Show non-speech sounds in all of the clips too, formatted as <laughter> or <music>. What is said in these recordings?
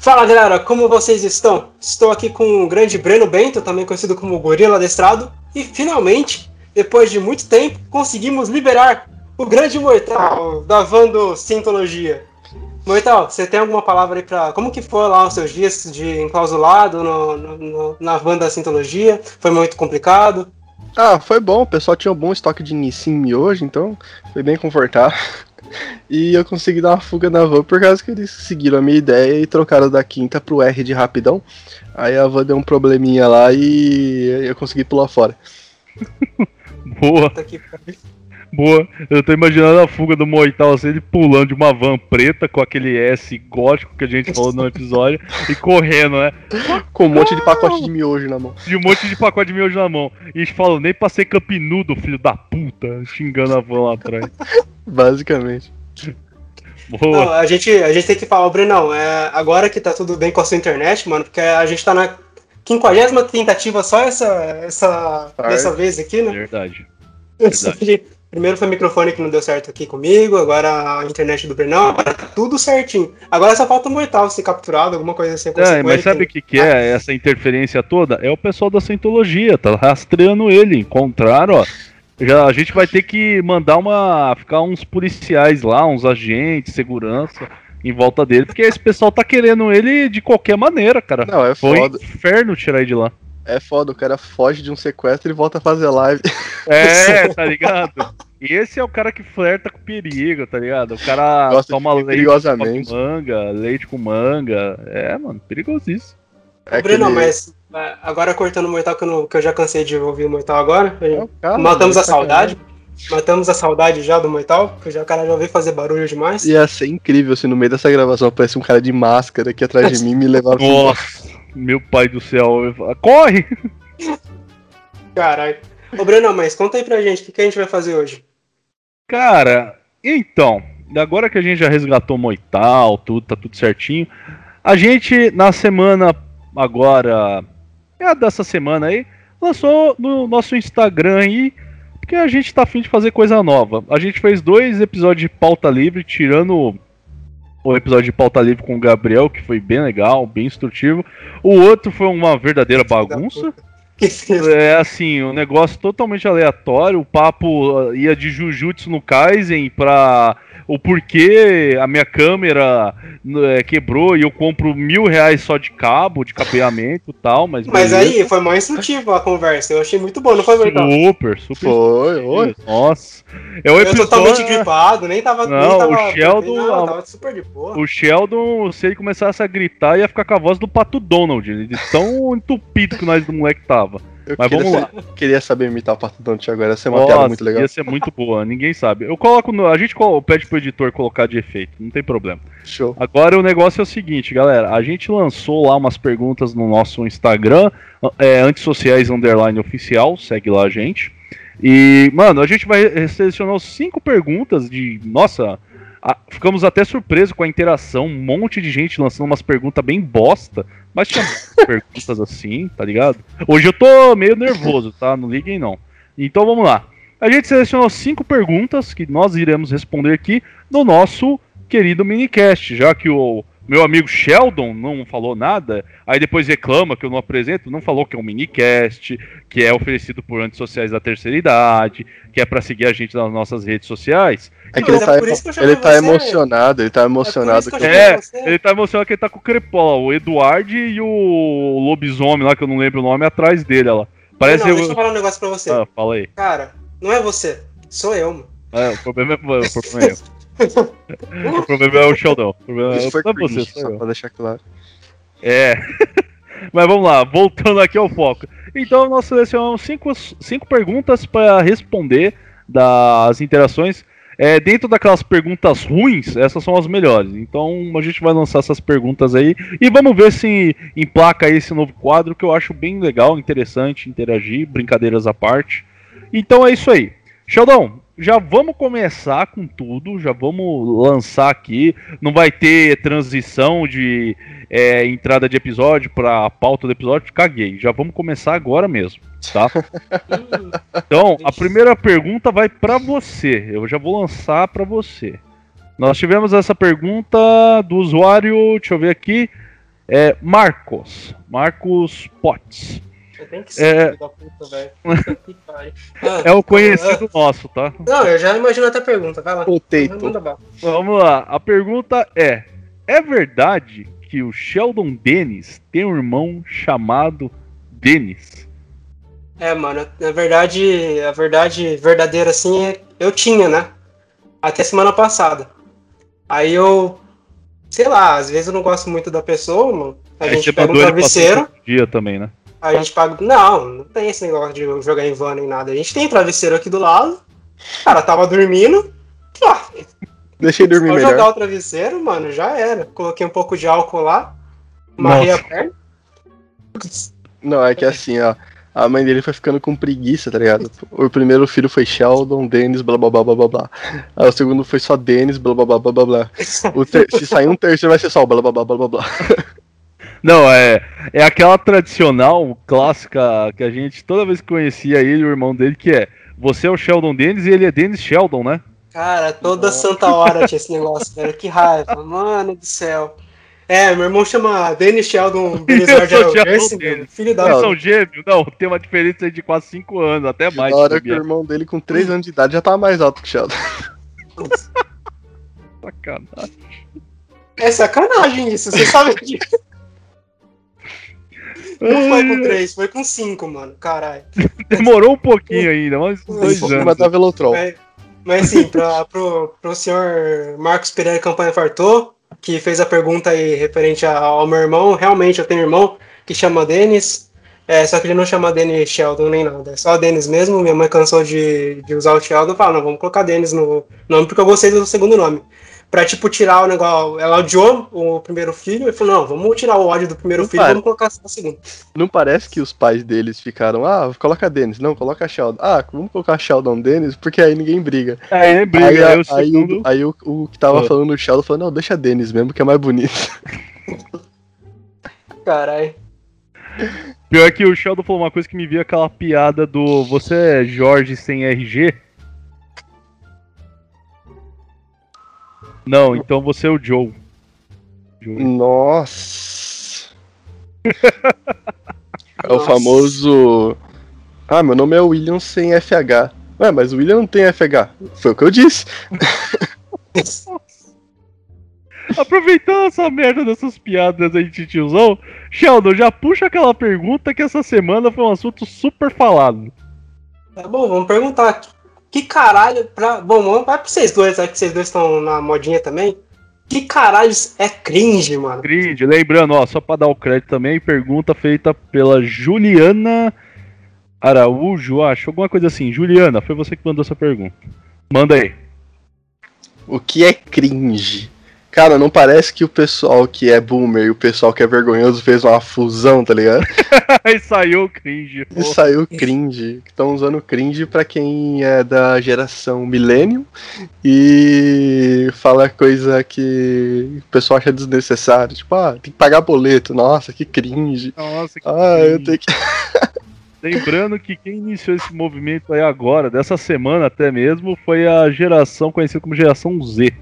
Fala galera, como vocês estão? Estou aqui com o grande Breno Bento, também conhecido como Gorila Adestrado, e finalmente, depois de muito tempo, conseguimos liberar o grande Mortal da Vando Sintologia. Mortal, você tem alguma palavra aí pra. Como que foi lá os seus dias de enclausulado no, no, no, na Wanda Sintologia? Foi muito complicado? Ah, foi bom, o pessoal tinha um bom estoque de Nissin hoje, então foi bem confortável. E eu consegui dar uma fuga na van por causa que eles seguiram a minha ideia e trocaram da quinta pro R de rapidão. Aí a van deu um probleminha lá e eu consegui pular fora. <laughs> Boa. Boa. Eu tô imaginando a fuga do Moital assim, ele pulando de uma van preta com aquele S gótico que a gente falou no episódio e correndo, né? Com um monte de pacote de miojo na mão. E um monte de pacote de miojo na mão. E eles falam, nem pra ser campinudo, filho da puta, xingando a van lá atrás. <laughs> Basicamente. Boa. Não, a, gente, a gente tem que falar, Brenão, é, agora que tá tudo bem com a sua internet, mano, porque a gente tá na quinquagésima tentativa só essa, essa dessa vez aqui, né? Verdade. <laughs> Verdade. Primeiro foi o microfone que não deu certo aqui comigo, agora a internet do Brenão, agora tá tudo certinho. Agora só falta um mortal ser capturado, alguma coisa assim. É, mas sabe o que, que é essa interferência toda? É o pessoal da Scientologia, tá rastreando ele. Encontraram, ó. Já, a gente vai ter que mandar uma. ficar uns policiais lá, uns agentes, segurança em volta dele, porque esse pessoal tá querendo ele de qualquer maneira, cara. Não, é Foi foda. inferno tirar ele de lá. É foda, o cara foge de um sequestro e volta a fazer live. <laughs> É, <laughs> tá ligado? E esse é o cara que flerta com perigo, tá ligado? O cara Gosta toma de leite perigosamente. com manga, leite com manga. É, mano, perigosíssimo. É Breno, aquele- mas agora cortando o Mortal, que eu, não- que eu já cansei de ouvir o Mortal agora, É o cara, matamos né? a saudade. Matamos a saudade já do Mortal, porque já o cara já veio fazer barulho demais. Ia ser incrível se no meio dessa gravação aparece um cara de máscara aqui atrás de <laughs> mim e me levar pro Nossa, meu pai do céu. Corre! Caralho. Ô, Breno, mas conta aí pra gente, o que, que a gente vai fazer hoje? Cara, então, agora que a gente já resgatou o Moital, tudo, tá tudo certinho. A gente, na semana agora, é a dessa semana aí, lançou no nosso Instagram aí, porque a gente tá afim de fazer coisa nova. A gente fez dois episódios de pauta livre, tirando o episódio de pauta livre com o Gabriel, que foi bem legal, bem instrutivo. O outro foi uma verdadeira bagunça. É assim, um negócio totalmente aleatório. O papo uh, ia de Jujutsu no Kaisen pra o porquê a minha câmera é, quebrou e eu compro mil reais só de cabo, de cabeamento e tal, mas. Mas beleza. aí foi mal instrutivo a conversa, eu achei muito bom, não foi, Mortal? Super, super. Foi, oi. Nossa. É o Eu totalmente episódio. gripado, nem tava. Não, nem tava o Sheldon- Não, tava super de boa. O Sheldon, se ele começasse a gritar, ia ficar com a voz do Pato Donald, de tão <laughs> entupido que nós do moleque tava. Eu Mas queria, vamos lá. sa- queria saber imitar o Pato Donald agora, essa é uma piada Nossa, muito legal. ia ser muito boa, ninguém sabe. Eu coloco no, a gente pede pro editor colocar de efeito, não tem problema. Show. Agora o negócio é o seguinte, galera, a gente lançou lá umas perguntas no nosso Instagram, é, antissociais underline oficial, segue lá a gente. E, mano, a gente vai selecionar cinco perguntas de, nossa, a- ficamos até surpresos com a interação, um monte de gente lançando umas perguntas bem bosta, mas tinha <laughs> perguntas assim, tá ligado? Hoje eu tô meio nervoso, tá? Não liguem não. Então vamos lá. A gente selecionou cinco perguntas que nós iremos responder aqui no nosso querido minicast, já que o meu amigo Sheldon não falou nada, aí depois reclama que eu não apresento, não falou que é um minicast, que é oferecido por antissociais da terceira idade, que é pra seguir a gente nas nossas redes sociais. É que ele é tá, chamei ele tá emocionado, ele tá emocionado. É por isso que É, ele tá emocionado que ele tá com o Crepola, o Eduardo e o lobisomem lá, que eu não lembro o nome, atrás dele, ó. Parece não, eu... deixa eu falar um negócio pra você. Ah, fala aí. Cara, não é você, sou eu, mano. É, o problema é, o problema é eu. <laughs> O problema é o Sheldon. O problema é, Isso foi não é você, cringe, sou só pra deixar claro. É. <laughs> Mas vamos lá, voltando aqui ao foco. Então nós selecionamos cinco, cinco perguntas para responder das interações. É, dentro daquelas perguntas ruins, essas são as melhores. Então a gente vai lançar essas perguntas aí e vamos ver se emplaca esse novo quadro que eu acho bem legal, interessante, interagir, brincadeiras à parte. Então é isso aí. Sheldon, já vamos começar com tudo, já vamos lançar aqui. Não vai ter transição de é, entrada de episódio para pauta do episódio, caguei. Já vamos começar agora mesmo, tá? <laughs> Então, a primeira pergunta vai para você. Eu já vou lançar para você. Nós tivemos essa pergunta do usuário, deixa eu ver aqui, É Marcos. Marcos Potts. Tem que ser, É. da puta, velho. Ah, <laughs> É o conhecido nosso, tá? Não, eu já imagino até a pergunta, vai lá. Manda bala. Vamos lá. A pergunta é: É verdade que o Sheldon Dennis tem um irmão chamado Dennis? É, mano, na verdade, a verdade verdadeira assim é eu tinha, né? Até semana passada. Aí eu, sei lá, às vezes eu não gosto muito da pessoa, mano. A Aí gente pega um travesseiro, dia também, né? A gente paga. Não, não tem esse negócio de jogar em van nem nada. A gente tem travesseiro aqui do lado. O cara tava dormindo. Ah, Deixei dormir Só melhor. jogar o travesseiro, mano, já era. Coloquei um pouco de álcool lá, amarrei a perna. Não, é que assim, ó. A mãe dele foi ficando com preguiça, tá ligado? O primeiro filho foi Sheldon, Dennis, blá blá blá blá blá blá. Aí o segundo foi só Dennis, blá blá blá blá blá blá. Se sair um terceiro vai ser só blá blá blá blá blá blá. Não, é, é aquela tradicional clássica que a gente toda vez que conhecia ele, o irmão dele, que é você é o Sheldon Dennis e ele é Dennis Sheldon, né? Cara, toda santa hora tinha esse negócio, velho. Que raiva, mano do céu. É, meu irmão chama Dennis Sheldon <laughs> Algerce, Dennis. mano. Filho da Eles Não. são gêmeos? Não, tem uma diferença de quase 5 anos, até mais. Na hora que o irmão dele com 3 anos de idade já tava mais alto que o Sheldon. <laughs> Sacanagem. É sacanagem isso, você sabe disso. Não foi com 3, foi com 5, mano. Caralho. Demorou um pouquinho ainda, mas dois anos. Velotrol. Mas, mas assim, pra, pro, pro senhor Marcos Pereira Campanha Fartou, que fez a pergunta aí referente ao meu irmão, realmente eu tenho um irmão que chama Denis, é, só que ele não chama Denis Sheldon nem nada, é só Denis mesmo. Minha mãe cansou de, de usar o Sheldon, fala, não, vamos colocar Denis no nome, porque eu gostei do segundo nome. Pra, tipo, tirar o negócio. Ela odiou o primeiro filho e falou: não, vamos tirar o ódio do primeiro Não filho e vamos colocar o segundo. Não parece que os pais deles ficaram, ah, coloca Dennis. Não, coloca Sheldon. Ah, vamos colocar Sheldon Dennis, porque aí ninguém briga. Aí ele briga, aí, aí, a- o aí segundo. o, aí o, o que tava Ah. falando o Sheldon falou, não, deixa Dennis mesmo, que é mais bonito. <laughs> Caralho. Pior que o Sheldon falou uma coisa que me viu aquela piada do você é Jorge sem RG? Não, então você é o Joe. Joe. Nossa. <laughs> É o famoso. Ah, meu nome é William sem FH. Ué, mas o William não tem FH. Foi o que eu disse. <laughs> Aproveitando essa merda dessas piadas aí de tiozão, Sheldon, já puxa aquela pergunta que essa semana foi um assunto super falado. Tá bom, vamos perguntar. Que caralho pra. Bom, vamos vai pra vocês dois, aí que vocês dois estão na modinha também. Que caralho é cringe, mano? Cringe, lembrando, ó, só pra dar o crédito também, pergunta feita pela Juliana Araújo, acho, alguma coisa assim. Juliana, foi você que mandou essa pergunta. Manda aí. O que é cringe? Cara, não parece que o pessoal que é boomer e o pessoal que é vergonhoso fez uma fusão, tá ligado? Aí <laughs> saiu o cringe. E saiu cringe. Estão usando cringe pra quem é da geração millennium e fala coisa que o pessoal acha desnecessário. Tipo, ah, tem que pagar boleto. Nossa, que cringe. Nossa, que Ah, eu cringe. tenho que. <laughs> Lembrando que quem iniciou esse movimento aí agora, dessa semana até mesmo, foi a geração conhecida como geração Z.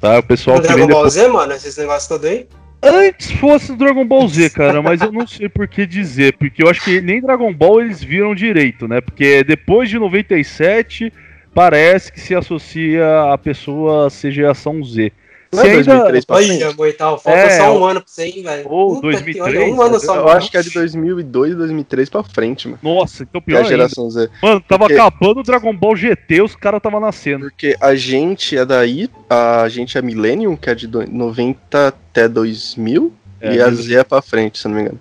Tá? O pessoal que Dragon Ball depois... Z, mano, esses negócios todos aí. Antes fosse Dragon Ball Z, cara, mas eu não sei por que dizer, porque eu acho que nem Dragon Ball eles viram direito, né? Porque depois de 97 parece que se associa a pessoa a ser geração Z. Não Se é ainda- 2003 pra frente? Olha, Moital, falta É, só um o- ano pra você, hein, velho. Ou Puta que- 2003, olha, um ano só. Eu acho que é de 2002 2003 pra frente, mano. Nossa, então Que é pior a ainda. geração Z. Mano, tava Porque- acabando o Dragon Ball GT, os caras tava nascendo. Porque a gente é daí, a gente é Millennium, que é de do- 90 até 2000, É, e a Z é pra frente, se eu não me engano.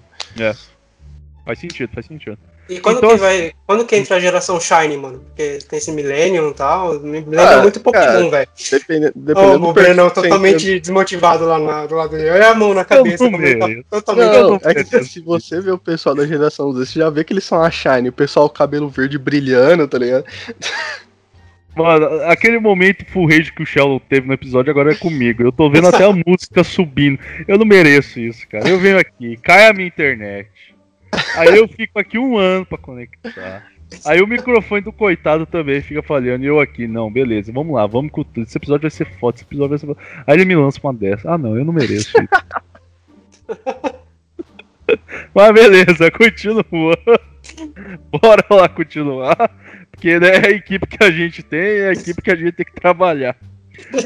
Faz sentido, faz sentido. E quando, Então, que vai, quando que entra a geração Shine, mano? Porque tem esse Millennium e tal. Me lembra Ah, muito Pokémon, velho. Dependendo, dependendo o Brenão totalmente desmotivado lá na- do lado dele. Olha a mão na cabeça. Eu não tá totalmente. Não, não é que se você vê o pessoal da geração Z, você já vê que eles são a Shine, o pessoal com cabelo verde brilhando, tá ligado? <laughs> Mano, aquele momento full rage que o Sheldon teve no episódio agora é comigo. Eu tô vendo até a <laughs> música subindo. Eu não mereço isso, cara. Eu venho aqui, cai a minha internet. Aí eu fico aqui um ano pra conectar. Aí o microfone do coitado também fica falhando. E eu aqui, não, beleza, vamos lá, vamos com tudo. Esse episódio vai ser foda, esse episódio vai ser foda. Aí ele me lança uma dessa. Ah, não, eu não mereço isso. <laughs> Mas beleza, continua. Bora lá continuar. Porque né, é a equipe que a gente tem, é a equipe que a gente tem que trabalhar.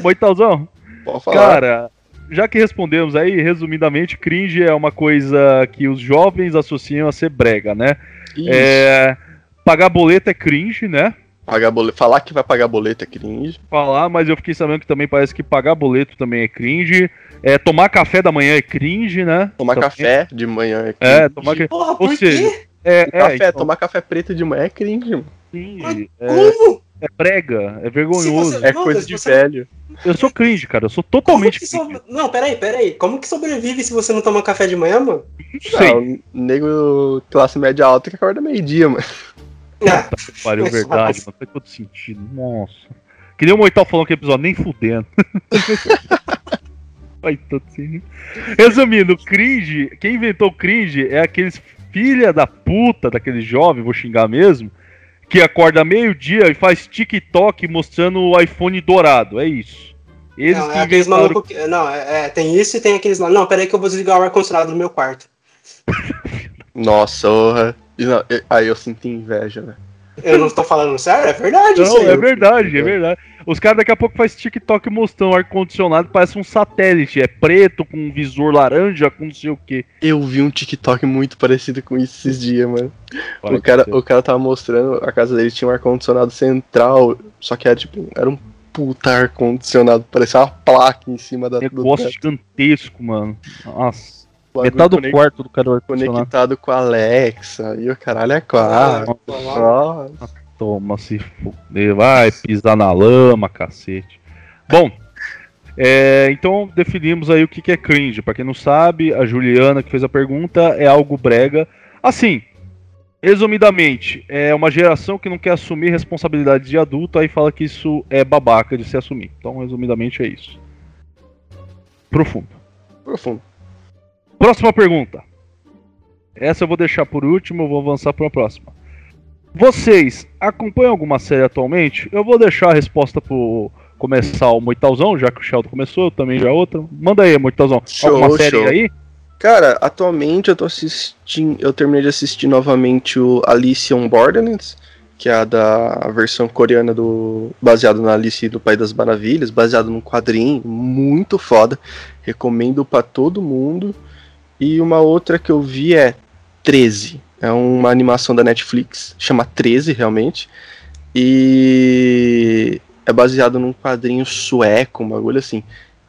Moitalzão, Pode falar. cara, já que respondemos aí, resumidamente, cringe é uma coisa que os jovens associam a ser brega, né? Isso. É, pagar boleto é cringe, né? Pagar boleto. Falar que vai pagar boleto é cringe. Falar, mas eu fiquei sabendo que também parece que pagar boleto também é cringe. É, tomar café da manhã é cringe, né? Tomar Também- café de manhã é cringe. É, tomar café. Porra, Ou por seja, quê? É, é, Café, então, tomar café preto de manhã é cringe, mano. cringe, é, Como? É brega, é vergonhoso. Se É Não, coisa de você- velho. Eu sou cringe, cara. Eu sou totalmente cringe. sobre... Não, peraí, peraí. Como que sobrevive se você não toma café de manhã, mano? Não sei. Ah, o nego classe média alta que acorda meio-dia, mano. <laughs> Ah, Pariu, Mas verdade, faz. mano. Faz todo sentido. Nossa. Que nem o Moital falou que episódio, nem fudendo. <laughs> Faz todo sentido. Resumindo, cringe, quem inventou o cringe é aqueles filha da puta daquele jovem, vou xingar mesmo, que acorda meio-dia e faz TikTok mostrando o iPhone dourado. É isso. Eles não, é aqueles inventaram- malucos que... Não, é, é, tem isso e tem aqueles lá. Não, peraí que eu vou desligar o ar-condicionado no meu quarto. <laughs> Nossa, orra. Não, eu- Aí eu sinto inveja, né? Eu não tô falando sério, é verdade isso Não, é verdade, é verdade. Os caras daqui a pouco fazem TikTok mostrando o ar-condicionado, parece um satélite. É preto, com um visor laranja, com não sei o que. Eu vi um TikTok muito parecido com isso esses dias, mano. O cara, o cara tava mostrando, a casa dele tinha um ar-condicionado central, só que era tipo, era um puta ar-condicionado, parecia uma placa em cima da, do Negócio teto. gigantesco, mano. Nossa. Metade do quarto do cara. Conectado com a Alexa, e o caralho é quatro. Ah. Toma, se fuder. Vai pisar na lama, cacete. Bom, é, então definimos aí o que que é cringe. Pra quem não sabe, a Juliana que fez a pergunta é algo brega. Assim, resumidamente, é uma geração que não quer assumir responsabilidades de adulto, aí fala que isso é babaca de se assumir. Então, resumidamente, é isso. Profundo. Profundo. Próxima pergunta. Essa eu vou deixar por último, eu vou avançar para a próxima. Vocês acompanham alguma série atualmente? Eu vou deixar a resposta pro começar o Moitalzão, já que o Sheldon começou, eu também já outra. Manda aí, Moitalzão. Show, alguma série show. aí? Cara, atualmente eu tô assistindo. Eu terminei de assistir novamente o Alice on Borderlands, que é a da versão coreana do. baseado na Alice do País das Maravilhas, baseado num quadrinho muito foda. Recomendo pra todo mundo. E uma outra que eu vi é 13. É uma animação da Netflix, chama 13 realmente. E é baseado num quadrinho sueco, um bagulho assim.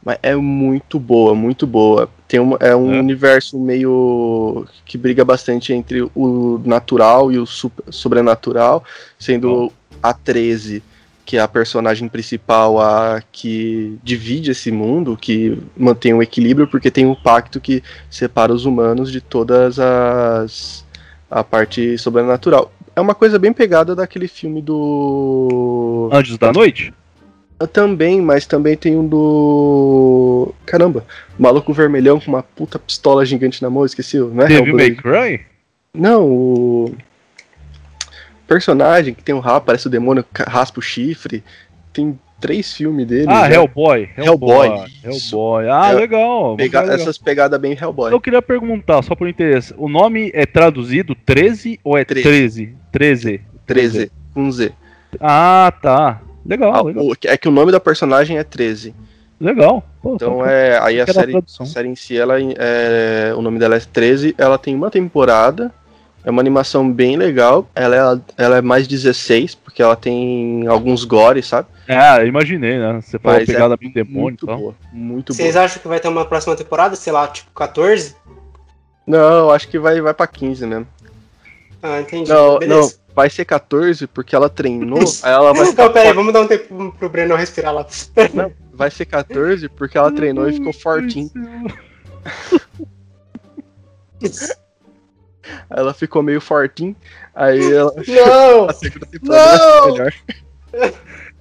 Mas é muito boa, muito boa. Tem uma, é um É? universo meio que briga bastante entre o natural e o sup- sobrenatural, sendo a 13, que é a personagem principal, a que divide esse mundo, que mantém o equilíbrio, porque tem um pacto que separa os humanos de todas as a parte sobrenatural. É uma coisa bem pegada daquele filme do Anjos da Noite? também, mas também tem um do. Caramba, maluco vermelhão com uma puta pistola gigante na mão, esqueci, não é Devil May Hellblade? Cry? Não, o. Personagem que tem um rabo, parece o demônio, raspa o chifre. Tem três filmes dele. Ah, já. Hellboy. Hellboy, isso. Hellboy. Ah, É, legal. Pega- legal. Essas pegadas bem Hellboy. Eu queria perguntar, só por interesse, o nome é traduzido 13 ou é 13? 13. 13, com Z. Ah, tá. Legal, Ah, legal. o- é que o nome da personagem é 13. Legal. Pô, Então é. Aí a série, a série em si, ela, é, o nome dela é 13. Ela tem uma temporada. É uma animação bem legal. Ela é, ela é mais 16, porque ela tem alguns gore, sabe? Ah, eu imaginei, né? Você falou Mas pegada é bem demônio e muito tal. boa. Muito Vocês boa. acham que vai ter uma próxima temporada? Sei lá, tipo 14? Não, acho que vai, vai pra 15 mesmo. Ah, entendi. Não, Beleza. não, vai ser 14 porque ela treinou. <laughs> aí ela vai, Então, peraí, vamos dar um tempo pro Breno respirar lá. <laughs> vai ser 14 porque ela treinou e ficou fortinho. <laughs> Aí ela ficou meio fortinho. Aí ela. <laughs> Não! A segunda temporada Não! melhor.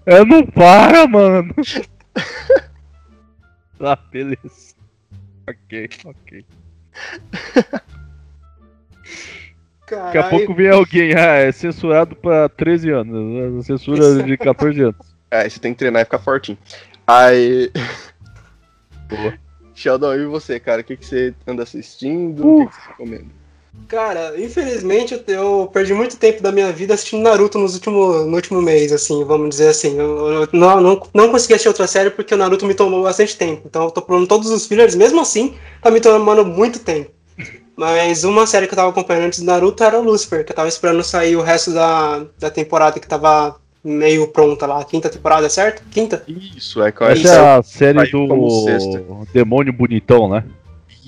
É, não para, mano. <laughs> ah, beleza. Ok, ok. Daqui a pouco vem alguém, ah, é censurado pra 13 anos. né? Censura de 14 anos. <laughs> É, você tem que treinar e ficar fortinho. Aí. Boa. Sheldon, e você, cara? O que, que você anda assistindo? Uh. O que, que você recomenda? Cara, infelizmente eu perdi muito tempo da minha vida assistindo Naruto nos último, no último mês, assim, vamos dizer assim. Eu, eu não, não, não consegui assistir outra série porque o Naruto me tomou bastante tempo. Então eu tô pulando todos os fillers, mesmo assim, tá me tomando muito tempo. Mas uma série que eu tava acompanhando antes do Naruto era o Lucifer, que eu tava esperando sair o resto da, da temporada que tava meio pronta lá. Quinta temporada, certo? Quinta? Isso, é que eu Essa acho é a série do sexta. Demônio Bonitão, né?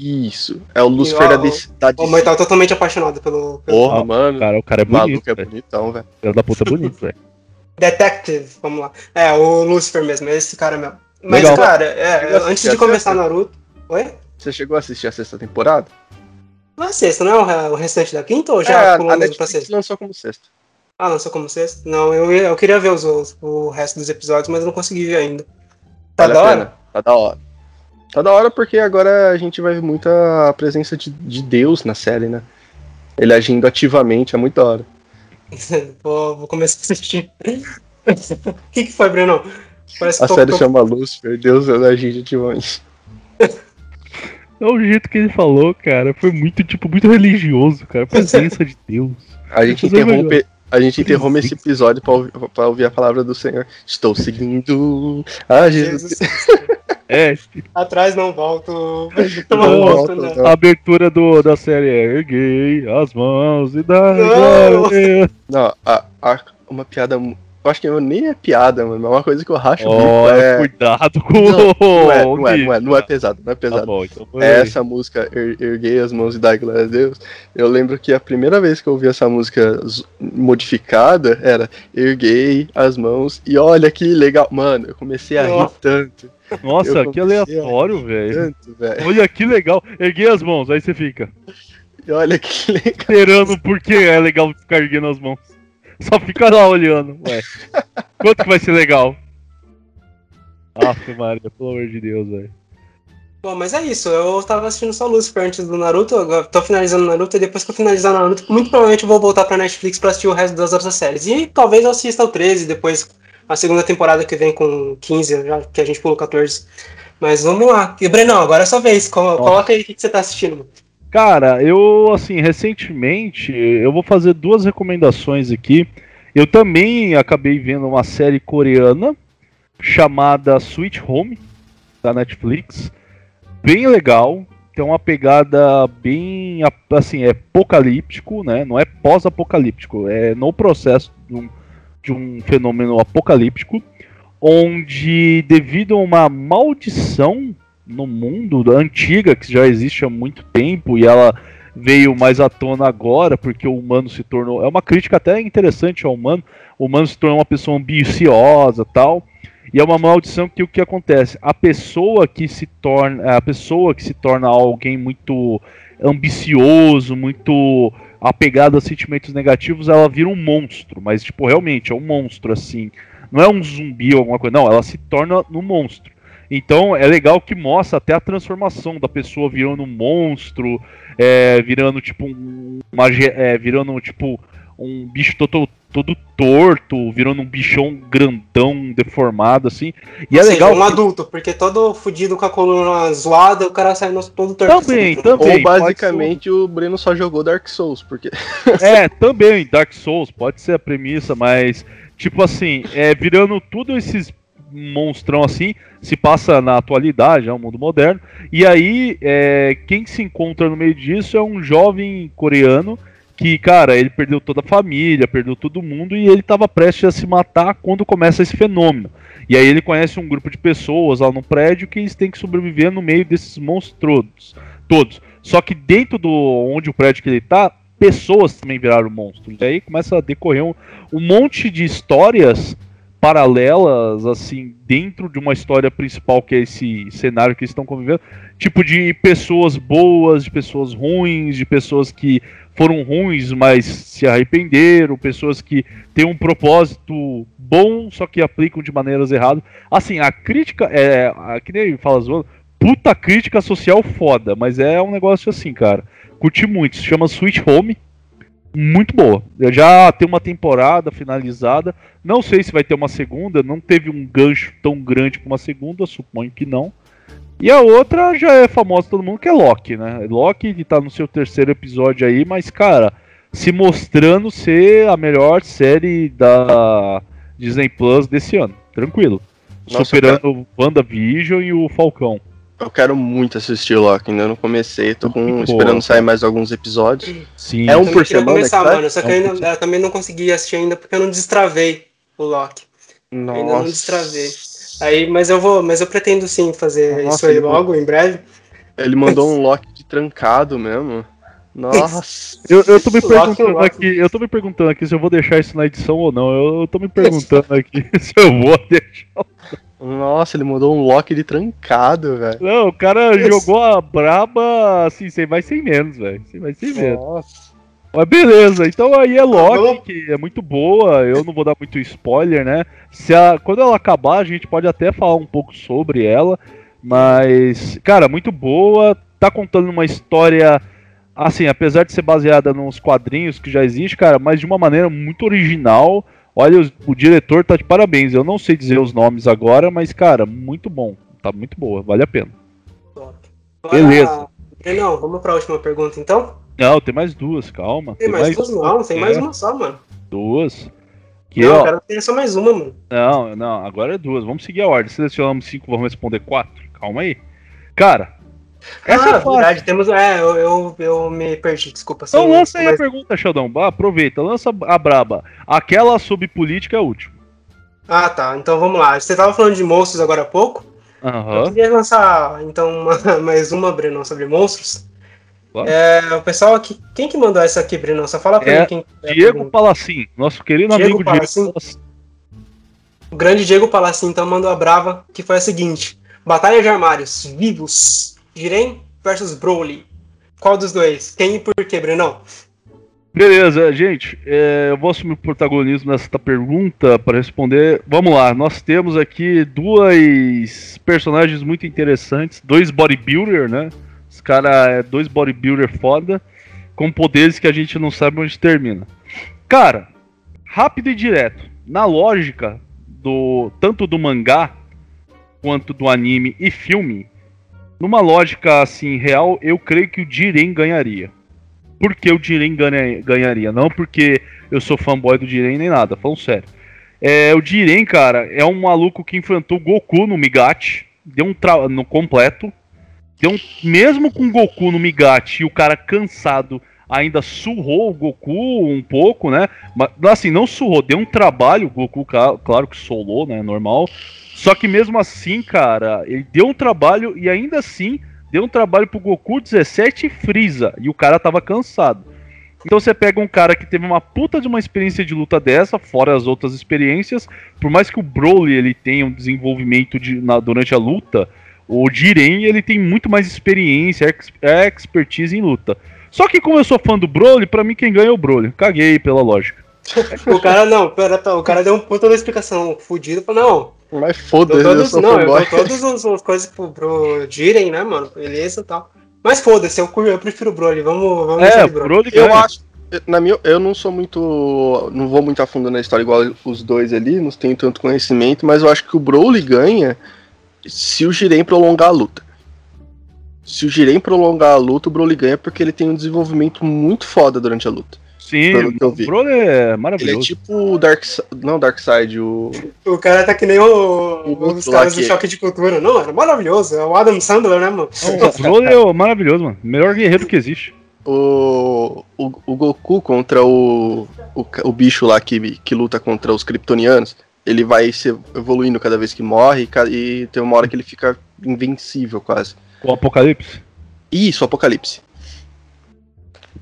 Isso. É o Lucifer da, DC- da O mãe tava totalmente apaixonado pelo, pelo Porra, mano. Cara, o cara é o maluco bonito, é velho. bonitão, velho. Filho da puta é bonito, velho. <laughs> Detective, vamos lá. É, o Lucifer mesmo, é esse cara mesmo. Mas, Legal. cara, é, antes de começar? Naruto. Oi? Você chegou a assistir a sexta temporada? Não é sexta, não é o re- o restante da quinta ou é, já a pulou mesmo pra sexta? lançou como sexta. Ah, lançou como sexta? Não, eu, eu queria ver os, os- o resto dos episódios, mas eu não consegui ver ainda. Tá Vale da hora? Tá da hora. Tá da hora porque agora a gente vai ver muita presença de, de Deus na série, né? Ele agindo ativamente, é muito da hora. <laughs> vou, vou começar a assistir. O <laughs> que, que foi, Breno? Parece A série tô- chama Lucifer, Deus agindo ativamente. <laughs> É o jeito que ele falou, cara. Foi muito, tipo, muito religioso, cara. Presença de Deus. A gente é interrompe, a gente interrompe esse episódio pra ouvir, pra ouvir a palavra do Senhor. Estou seguindo a Jesus. Jesus, É, atrás não volto. <laughs> Não Não volto, volto, não. não. a abertura do, da série é Erguei as mãos e dá Não. <laughs> Não, a, a- uma piada. Eu acho que eu- nem é piada, mano. É uma coisa que eu racho muito. É, cuidado com não, não, é, o não, é, não, é, não é pesado, não é Tá pesado. bom, então. É essa música, er, Erguei as Mãos e Dai Glória a Deus. Eu lembro que a primeira vez que eu ouvi essa música modificada era Erguei as Mãos e olha que legal. Mano, eu comecei a rir tanto, Nossa, que a- aleatório, velho. Olha que legal. Erguei as mãos, aí você fica E olha que <laughs> legal. esperando porque é legal ficar erguendo as mãos. <laughs> Só fica lá olhando, ué. Quanto que vai ser legal? Aff, Maria, pelo amor de Deus, velho. Bom, mas é isso. Eu tava assistindo só Lucifer antes do Naruto. Agora tô finalizando Naruto e depois que eu finalizar Naruto, muito provavelmente eu vou voltar pra Netflix pra assistir o resto das outras séries. E talvez eu assista o 13, depois a segunda temporada que vem com 15, já que a gente pulou 14. Mas vamos lá. E Brenão, agora é sua vez. Co- Coloca aí o que que você tá assistindo. Cara, eu, assim, recentemente, eu vou fazer duas recomendações aqui. Eu também acabei vendo uma série coreana chamada Sweet Home, da Netflix. Bem legal, tem uma pegada bem, assim, é apocalíptico, né? Não é pós-apocalíptico, é no processo de um, de um fenômeno apocalíptico, onde, devido a uma maldição no mundo antiga, que já existe há muito tempo, e ela veio mais à tona agora, porque o humano se tornou. É uma crítica até interessante ao humano. O humano se tornou uma pessoa ambiciosa tal. E é uma maldição que o que acontece? A pessoa que se torna. A pessoa que se torna alguém muito ambicioso, muito apegado a sentimentos negativos, ela vira um monstro. Mas, tipo, realmente, é um monstro, assim. Não é um zumbi ou alguma coisa, não, ela se torna um monstro. Então é legal que mostra até a transformação da pessoa virando um monstro, é, virando tipo um, uma, é, virando tipo um bicho todo, todo torto, virando um bichão grandão, deformado assim. E Ou é seja, legal. um que- adulto, porque todo fudido com a coluna zoada, o cara sai no- todo torto. Também, assim. também. Ou basicamente o Breno só jogou Dark Souls, porque <laughs> É, também, Dark Souls, pode ser a premissa, mas, tipo assim, é, virando tudo esses monstrão assim, se passa na atualidade, é um mundo moderno, e aí, é, quem se encontra no meio disso é um jovem coreano que, cara, ele perdeu toda a família, perdeu todo mundo, e ele estava prestes a se matar quando começa esse fenômeno. E aí ele conhece um grupo de pessoas lá no prédio que eles têm que sobreviver no meio desses monstros todos. Só que dentro do onde o prédio que ele tá, pessoas também viraram monstros. E aí começa a decorrer um, um monte de histórias paralelas, assim, dentro de uma história principal, que é esse cenário que eles estão convivendo. Tipo, de pessoas boas, de pessoas ruins, de pessoas que foram ruins, mas se arrependeram, pessoas que têm um propósito bom, só que aplicam de maneiras erradas. Assim, a crítica é. Que nem fala zoando, puta crítica social foda, mas é um negócio assim, cara. Curti muito, se chama Sweet Home. Muito boa. Eu já tenho uma temporada finalizada. Não sei se vai ter uma segunda. Não teve um gancho tão grande como uma segunda, suponho que não. E a outra já é famosa todo mundo, que é Loki, né? Loki que tá no seu terceiro episódio aí, mas, cara, se mostrando ser a melhor série da Disney Plus desse ano. Tranquilo. Nossa, Superando o WandaVision e o Falcão. Eu quero muito assistir Loki, ainda não comecei, tô com, esperando sair mais alguns episódios. Sim. É um por queria semana começar, mano, só que É um eu, ainda, eu também não consegui assistir ainda porque eu não destravei o Loki. Ainda não Nossa. destravei. Aí, mas eu vou, mas eu pretendo sim fazer Nossa, isso aí logo, em breve. Ele mandou um Loki de trancado mesmo. Nossa. Eu, eu tô me <laughs> Loki, perguntando Loki. aqui, eu tô me perguntando aqui se eu vou deixar isso na edição ou não. Eu, eu tô me perguntando aqui <laughs> se eu vou deixar. Nossa, ele mandou um Loki de trancado, velho. Não, o cara jogou a braba assim, sem mais sem menos, velho. Sem mais sem menos. Nossa. Mas beleza, então aí é Loki, que é muito boa, eu não vou dar muito spoiler, né? Se a, quando ela acabar, a gente pode até falar um pouco sobre ela, mas, cara, muito boa, tá contando uma história, assim, apesar de ser baseada nos quadrinhos que já existe, cara, mas de uma maneira muito original. Olha, o diretor tá de parabéns, eu não sei dizer os nomes agora, mas, cara, muito bom, tá muito boa, vale a pena. Bora- Beleza. Não, vamos pra última pergunta então. Não, tem mais duas, calma. Tem mais duas? Não, tem mais é, uma só, mano. Duas. Que, não, ó, eu quero ter só mais uma, mano. Não, não, agora é duas. Vamos seguir a ordem. Selecionamos cinco, vamos responder quatro. Calma aí. Cara, essa ah, é verdade, temos. É, eu, eu, eu me perdi, desculpa. Então lança aí a mas- pergunta, Sheldon. Ah, Aproveita, lança a braba. Aquela sobre política é a última. Ah, tá. Então vamos lá. Você tava falando de monstros agora há pouco. Eu Aham. queria lançar, então, uma- <laughs> mais uma, Breno, sobre monstros. Claro. É, o pessoal aqui. Quem que mandou essa aqui, Breno? Só fala pra É mim quem. é a Diego pergunta. Palacim, nosso querido Diego amigo Palacim? Diego Palacim. O grande Diego Palacin então mandou a brava, que foi a seguinte: Batalha de armários, vivos, Jiren versus Broly. Qual dos dois? Quem e por quê, Brenão? Beleza, gente. é, eu vou assumir o protagonismo nessa pergunta para responder. Vamos lá, nós temos aqui dois personagens muito interessantes, dois bodybuilder, né? Os caras é dois bodybuilder foda, com poderes que a gente não sabe onde termina. Cara, rápido e direto. Na lógica do tanto do mangá quanto do anime e filme, numa lógica assim real, eu creio que o Jiren ganharia por que o Jiren ganha- ganharia. Não porque eu sou fanboy do Jiren nem nada, falando sério. É, o Jiren, cara, é um maluco que enfrentou o Goku no Migate, deu um tra... no completo. Deu um... Mesmo com Goku no Migate e o cara cansado ainda surrou o Goku um pouco, né? Mas assim, não surrou, deu um trabalho, o Goku, claro que solou, né? Normal. Só que mesmo assim, cara, ele deu um trabalho e ainda assim deu um trabalho pro Goku 17 e Freeza. E o cara tava cansado. Então você pega um cara que teve uma puta de uma experiência de luta dessa, fora as outras experiências, por mais que o Broly ele tenha um desenvolvimento de, na- durante a luta, o Jiren ele tem muito mais experiência, ex, expertise em luta. Só que como eu sou fã do Broly, pra mim quem ganha é o Broly. Caguei pela lógica. O cara não, pera, tá, o cara deu um puta uma explicação fodida. Falou, não, Mas foda-se, eu sou não, eu todas as, as coisas pro, pro Jiren, né, mano? Beleza e tal. Mas foda-se, eu, eu prefiro o Broly. Vamos, vamos É, deixar o de Broly. Broly Eu ganha. acho. Na minha, eu não sou muito. Não vou muito a fundo na história igual os dois ali, não tenho tanto conhecimento, mas eu acho que o Broly ganha se o Jiren prolongar a luta. Se o Jiren prolongar a luta, o Broly ganha porque ele tem um desenvolvimento muito foda durante a luta. Sim, pelo que eu o vi. Broly é Ele é maravilhoso. tipo o Dark Não Darkseid, o. O cara tá que nem o- O os caras do que- choque de cultura. Não, era maravilhoso. É o Adam Sandler, né, mano? Não, o Broly é o maravilhoso, mano. Melhor guerreiro que existe. O, o, o Goku contra o, o, o bicho lá que, que luta contra os Kryptonianos, ele vai se evoluindo cada vez que morre e e tem uma hora que ele fica invencível quase. O Apocalipse. Isso, Apocalipse.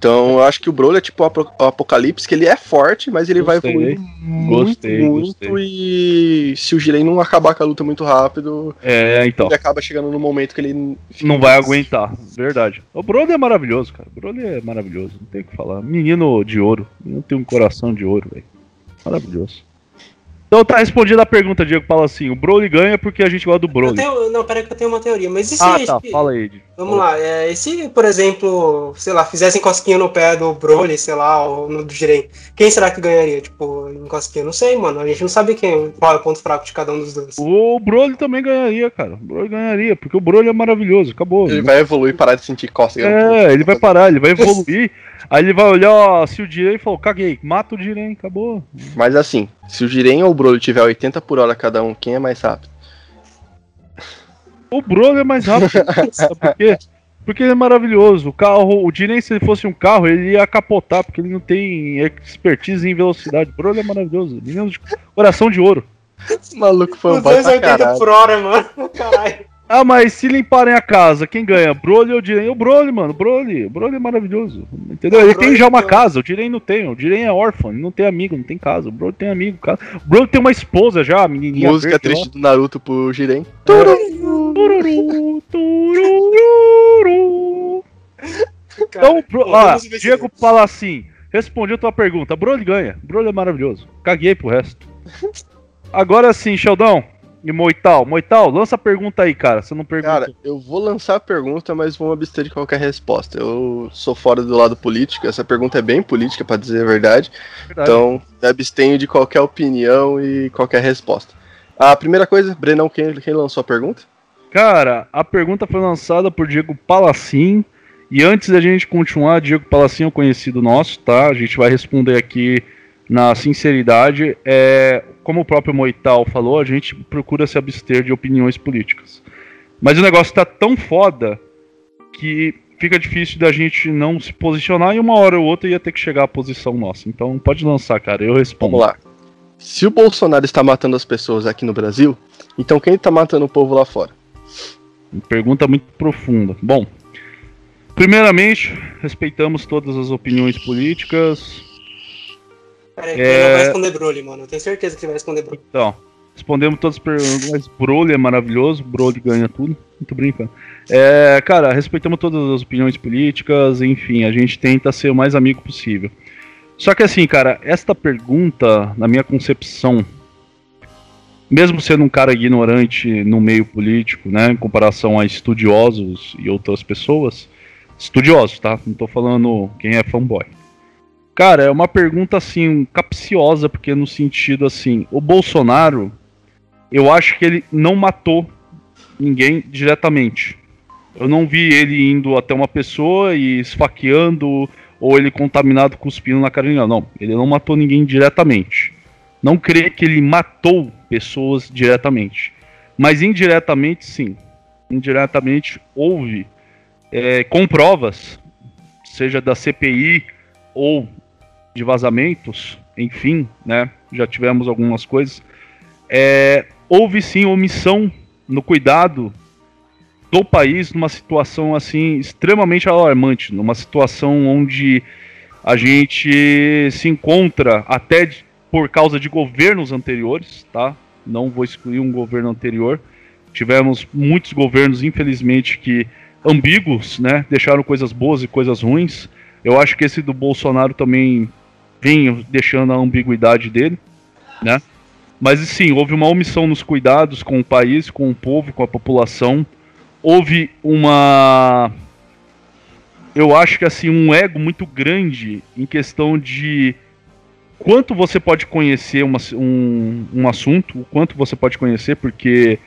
Então eu acho que o Broly é tipo o Apo- o Apocalipse, que ele é forte, mas ele vai Gostei. evoluir muito, Gostei, muito. gostei. E se o Jiren não acabar com a luta muito rápido, É, então. ele acaba chegando no momento que ele fica Não vai aguentar, verdade. O Broly é maravilhoso, cara. O Broly é maravilhoso, não tem o que falar. Menino de ouro. Menino tem um coração de ouro, velho. Maravilhoso. Então tá respondida a pergunta, Diego fala assim: o Broly ganha porque a gente gosta do Broly. Tenho, não, peraí que eu tenho uma teoria, mas e se. Ah, tá, fala aí. Ed. Vamos lá, é, e se, por exemplo, sei lá, fizessem cosquinha no pé do Broly, sei lá, ou no do Jiren, quem será que ganharia? Tipo, em cosquinha? Não sei, mano. A gente não sabe quem, qual é o ponto fraco de cada um dos dois. O Broly também ganharia, cara. O Broly ganharia, porque o Broly é maravilhoso, acabou. Ele vai evoluir e parar de sentir cócega. É, ele vai parar, ele vai evoluir. <laughs> Aí ele vai olhar ó, se o Jiren falou, caguei, mata o Jiren, acabou. Mas assim, se o Jiren ou o Broly tiver 80 por hora cada um, quem é mais rápido? O Broly é mais rápido. Sabe por quê? Porque ele é maravilhoso. O carro, o Jiren, se ele fosse um carro, ele ia capotar, porque ele não tem expertise em velocidade. O Broly é maravilhoso. Menino de coração de ouro. Esse maluco foi um 280 por hora, mano. Caralho. Ah, mas se limparem a casa, quem ganha? Broly ou Jiren? O Broly, mano. Broly. O Broly é maravilhoso. Entendeu? O Ele Broly tem já uma é- casa, o Jiren não tem. O Jiren é órfão, ele não tem amigo, não tem casa. O Broly tem amigo, casa. O Broly tem uma esposa já, a menininha Música verde triste do Naruto pro Jiren. lá. Tururu, tururu. Então, Bro- ó, Diego fala assim: respondi a tua pergunta. Broly ganha. Broly é maravilhoso. Caguei pro resto. Agora sim, Sheldon e Moital. Moital, lança a pergunta aí, cara. Você não perguntou. Cara, eu vou lançar a pergunta, mas vou me abster de qualquer resposta. Eu sou fora do lado político, essa pergunta é bem política, pra dizer a verdade. Verdade. Então, me abstenho de qualquer opinião e qualquer resposta. A primeira coisa, Brenão, quem, quem lançou a pergunta? Cara, a pergunta foi lançada por Diego Palacin. E antes da gente continuar, Diego Palacin é um conhecido nosso, tá? A gente vai responder aqui na sinceridade. É, como o próprio Moital falou, a gente procura se abster de opiniões políticas. Mas o negócio tá tão foda que fica difícil da gente não se posicionar e uma hora ou outra ia ter que chegar à posição nossa. Então pode lançar, cara, eu respondo. Vamos lá. Se o Bolsonaro está matando as pessoas aqui no Brasil, então quem está matando o povo lá fora? Pergunta muito profunda. Bom, primeiramente, respeitamos todas as opiniões políticas. Peraí, É. ele não vai responder Broly, mano. Eu tenho certeza que ele vai responder Broly. Então, respondemos todas as perguntas. Broly é maravilhoso, Broly ganha tudo. Muito brincando. É, cara, respeitamos todas as opiniões políticas, enfim, a gente tenta ser o mais amigo possível. Só que assim, cara, esta pergunta, na minha concepção, mesmo sendo um cara ignorante no meio político, né, em comparação a estudiosos e outras pessoas, estudiosos, tá? Não tô falando quem é fanboy. Cara, é uma pergunta assim, capciosa, porque no sentido assim, o Bolsonaro, eu acho que ele não matou ninguém diretamente. Eu não vi ele indo até uma pessoa e esfaqueando, ou ele contaminado cuspindo na cara de ninguém. Não, ele não matou ninguém diretamente. Não creio que ele matou pessoas diretamente. Mas indiretamente, sim. Indiretamente houve, é, com provas, seja da CPI ou de vazamentos, enfim, né? Já tivemos algumas coisas. É, houve sim omissão no cuidado do país numa situação assim extremamente alarmante, numa situação onde a gente se encontra até por causa de governos anteriores, tá? Não vou excluir um governo anterior. Tivemos muitos governos, infelizmente, que ambíguos, né? Deixaram coisas boas e coisas ruins. Eu acho que esse do Bolsonaro também vem deixando a ambiguidade dele, né? Mas sim, houve uma omissão nos cuidados com o país, com o povo, com a população. Houve uma. Eu acho que assim, um ego muito grande em questão de quanto você pode conhecer uma- um, um assunto, o quanto você pode conhecer, porque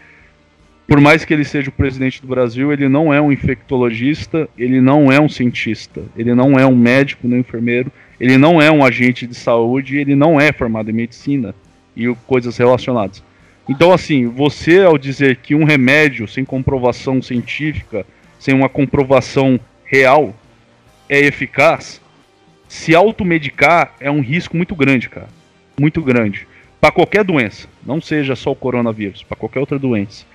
por mais que ele seja o presidente do Brasil, ele não é um infectologista, ele não é um cientista, ele não é um médico, nem enfermeiro, ele não é um agente de saúde, ele não é formado em medicina e coisas relacionadas. Então, assim, você ao dizer que um remédio sem comprovação científica, sem uma comprovação real, é eficaz, se automedicar é um risco muito grande, cara. Muito grande. Para qualquer doença. Não seja só o coronavírus, para qualquer outra doença.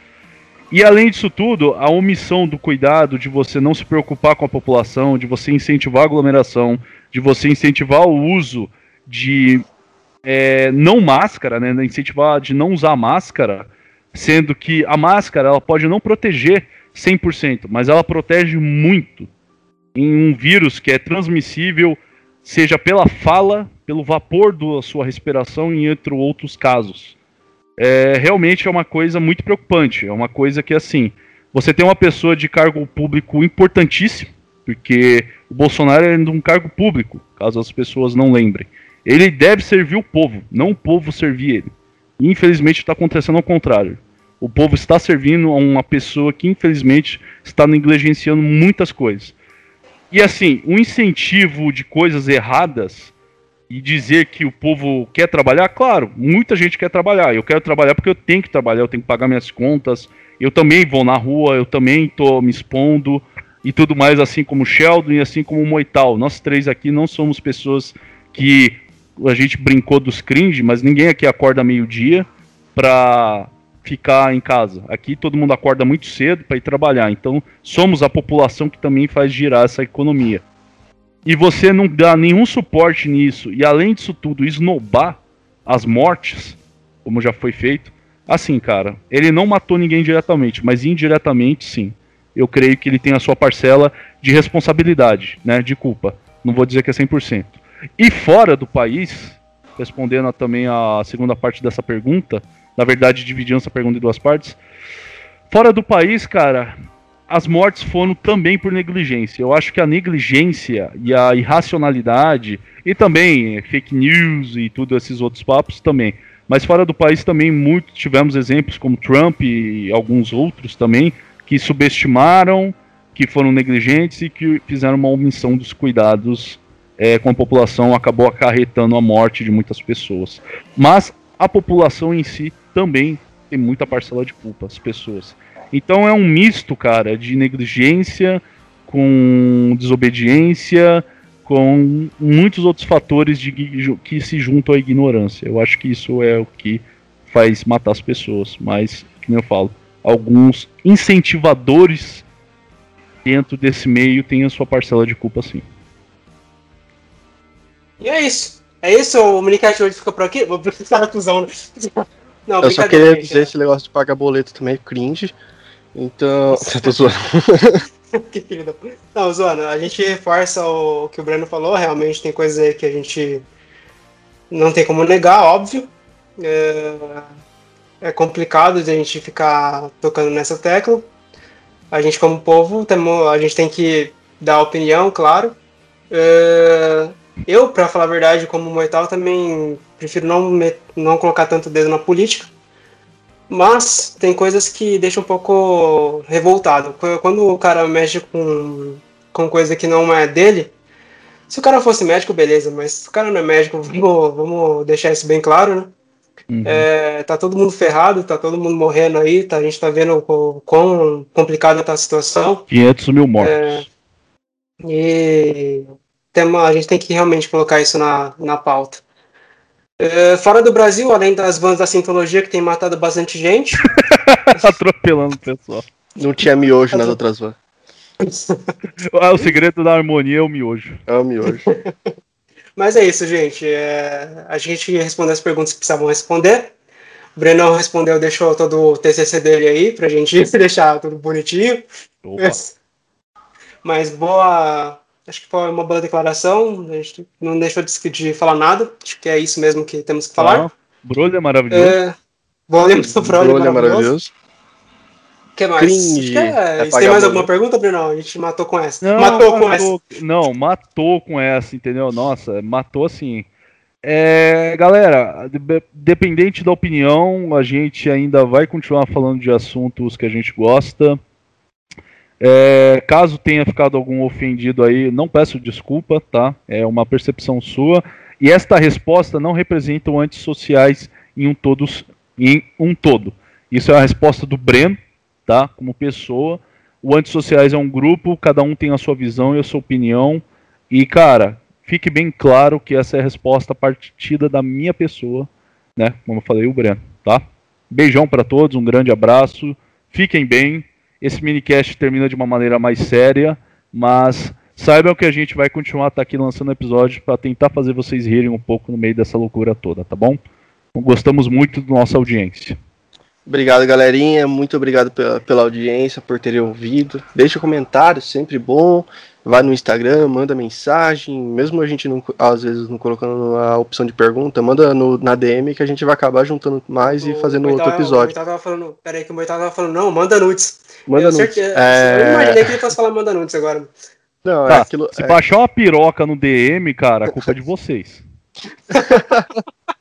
E além disso tudo, a omissão do cuidado de você não se preocupar com a população, de você incentivar a aglomeração, de você incentivar o uso de é, não máscara, né, incentivar de não usar máscara, sendo que a máscara ela pode não proteger 100%, mas ela protege muito em um vírus que é transmissível, seja pela fala, pelo vapor da sua respiração e entre outros casos. é, realmente é uma coisa muito preocupante. É uma coisa que, assim, você tem uma pessoa de cargo público importantíssimo, porque o Bolsonaro é um cargo público, caso as pessoas não lembrem. Ele deve servir o povo, não o povo servir ele. infelizmente está acontecendo ao contrário. O povo está servindo a uma pessoa que, infelizmente, está negligenciando muitas coisas. E assim, o um incentivo de coisas erradas e dizer que o povo quer trabalhar, claro, muita gente quer trabalhar. Eu quero trabalhar porque eu tenho que trabalhar, eu tenho que pagar minhas contas. Eu também vou na rua, eu também estou me expondo e tudo mais, assim como o Sheldon e assim como o Moital. Nós três aqui não somos pessoas que a gente brincou dos cringe, mas ninguém aqui acorda meio-dia pra ficar em casa. Aqui todo mundo acorda muito cedo para ir trabalhar. Então somos a população que também faz girar essa economia. E você não dá nenhum suporte nisso e além disso tudo esnobar as mortes, como já foi feito. Assim, cara, ele não matou ninguém diretamente, mas indiretamente sim. Eu creio que ele tem a sua parcela de responsabilidade, né, de culpa. Não vou dizer que é 100%. E fora do país, respondendo também a segunda parte dessa pergunta, na verdade dividindo essa pergunta em duas partes. Fora do país, cara, as mortes foram também por negligência. Eu acho que a negligência e a irracionalidade, e também fake news e tudo esses outros papos também. Mas fora do país também muito tivemos exemplos como Trump e alguns outros também que subestimaram, que foram negligentes e que fizeram uma omissão dos cuidados é, com a população acabou acarretando a morte de muitas pessoas. Mas a população em si também tem muita parcela de culpa, as pessoas. Então é um misto, cara, de negligência com desobediência, com muitos outros fatores de, que se juntam à ignorância. Eu acho que isso é o que faz matar as pessoas. Mas, como eu falo, alguns incentivadores dentro desse meio têm a sua parcela de culpa, sim. E é isso. É isso, o Minicast hoje fica por aqui. Vou precisar da cuzão, né? <laughs> Não, eu só queria dizer esse negócio de pagar boleto também é cringe. Então. <laughs> <laughs> Você tá zoando. <laughs> que filho da Não, zoando, a gente reforça o que o Breno falou, realmente tem coisa aí que a gente não tem como negar, óbvio. É, é complicado de a gente ficar tocando nessa tecla. A gente, como povo, temo, a gente tem que dar opinião, claro. É, eu, para falar a verdade, como mortal, também prefiro não, me, não colocar tanto dedo na política. Mas tem coisas que deixam um pouco revoltado. Quando o cara mexe com, com coisa que não é dele, se o cara fosse médico, beleza, mas se o cara não é médico, vamos, vamos deixar isso bem claro, né? Uhum. É, tá todo mundo ferrado, tá todo mundo morrendo aí, tá, a gente tá vendo o quão complicada tá a situação. 500 mil mortos. É, e tema, a gente tem que realmente colocar isso na, na pauta. É, fora do Brasil, além das vans da Sintologia, que tem matado bastante gente. <laughs> Atropelando o pessoal. Não tinha miojo nas outras vans. <laughs> ah, o segredo da harmonia é o miojo. É o miojo. <laughs> Mas é isso, gente. É, a gente respondeu as perguntas que precisavam responder. O Brenão respondeu, deixou todo o TCC dele aí, pra gente deixar tudo bonitinho. Opa. Mas boa, Acho que foi uma boa declaração. A gente não deixou de, de falar nada. Acho que é isso mesmo que temos que falar. Ah, Brolho é maravilhoso. É, Brolho, Brolho é maravilhoso. O que mais? Cringe, é, é tem mais alguma pergunta, Bruno? A gente matou com essa. Não, matou com matou, essa. Não, matou com essa, entendeu? Nossa, matou assim. É, galera, dependente da opinião, a gente ainda vai continuar falando de assuntos que a gente gosta. É, caso tenha ficado algum ofendido aí, não peço desculpa, tá? É uma percepção sua. E esta resposta não representa o antissociais em um, todos, em um todo. Isso é a resposta do Breno, tá? Como pessoa. O antissociais é um grupo, cada um tem a sua visão e a sua opinião. E, cara, fique bem claro que essa é a resposta partida da minha pessoa, né? Como eu falei, o Breno, tá? Beijão para todos, um grande abraço. Fiquem bem esse minicast termina de uma maneira mais séria, mas saibam que a gente vai continuar tá aqui lançando episódios para tentar fazer vocês rirem um pouco no meio dessa loucura toda, tá bom? Gostamos muito da nossa audiência. Obrigado, galerinha. Muito obrigado pela, pela audiência, por terem ouvido. Deixe um comentário, sempre bom. Vai no Instagram, manda mensagem, mesmo a gente não, às vezes não colocando a opção de pergunta, manda no, na DM que a gente vai acabar juntando mais o, e fazendo outro episódio. O tava falando, peraí que o Moitá tava falando, não, manda nudes. Manda eu nudes. Certeza, é... Eu imaginei que ele fosse falar manda nudes agora. Não, tá, é aquilo, se é... baixar uma piroca no DM, cara, a culpa é de vocês. <laughs>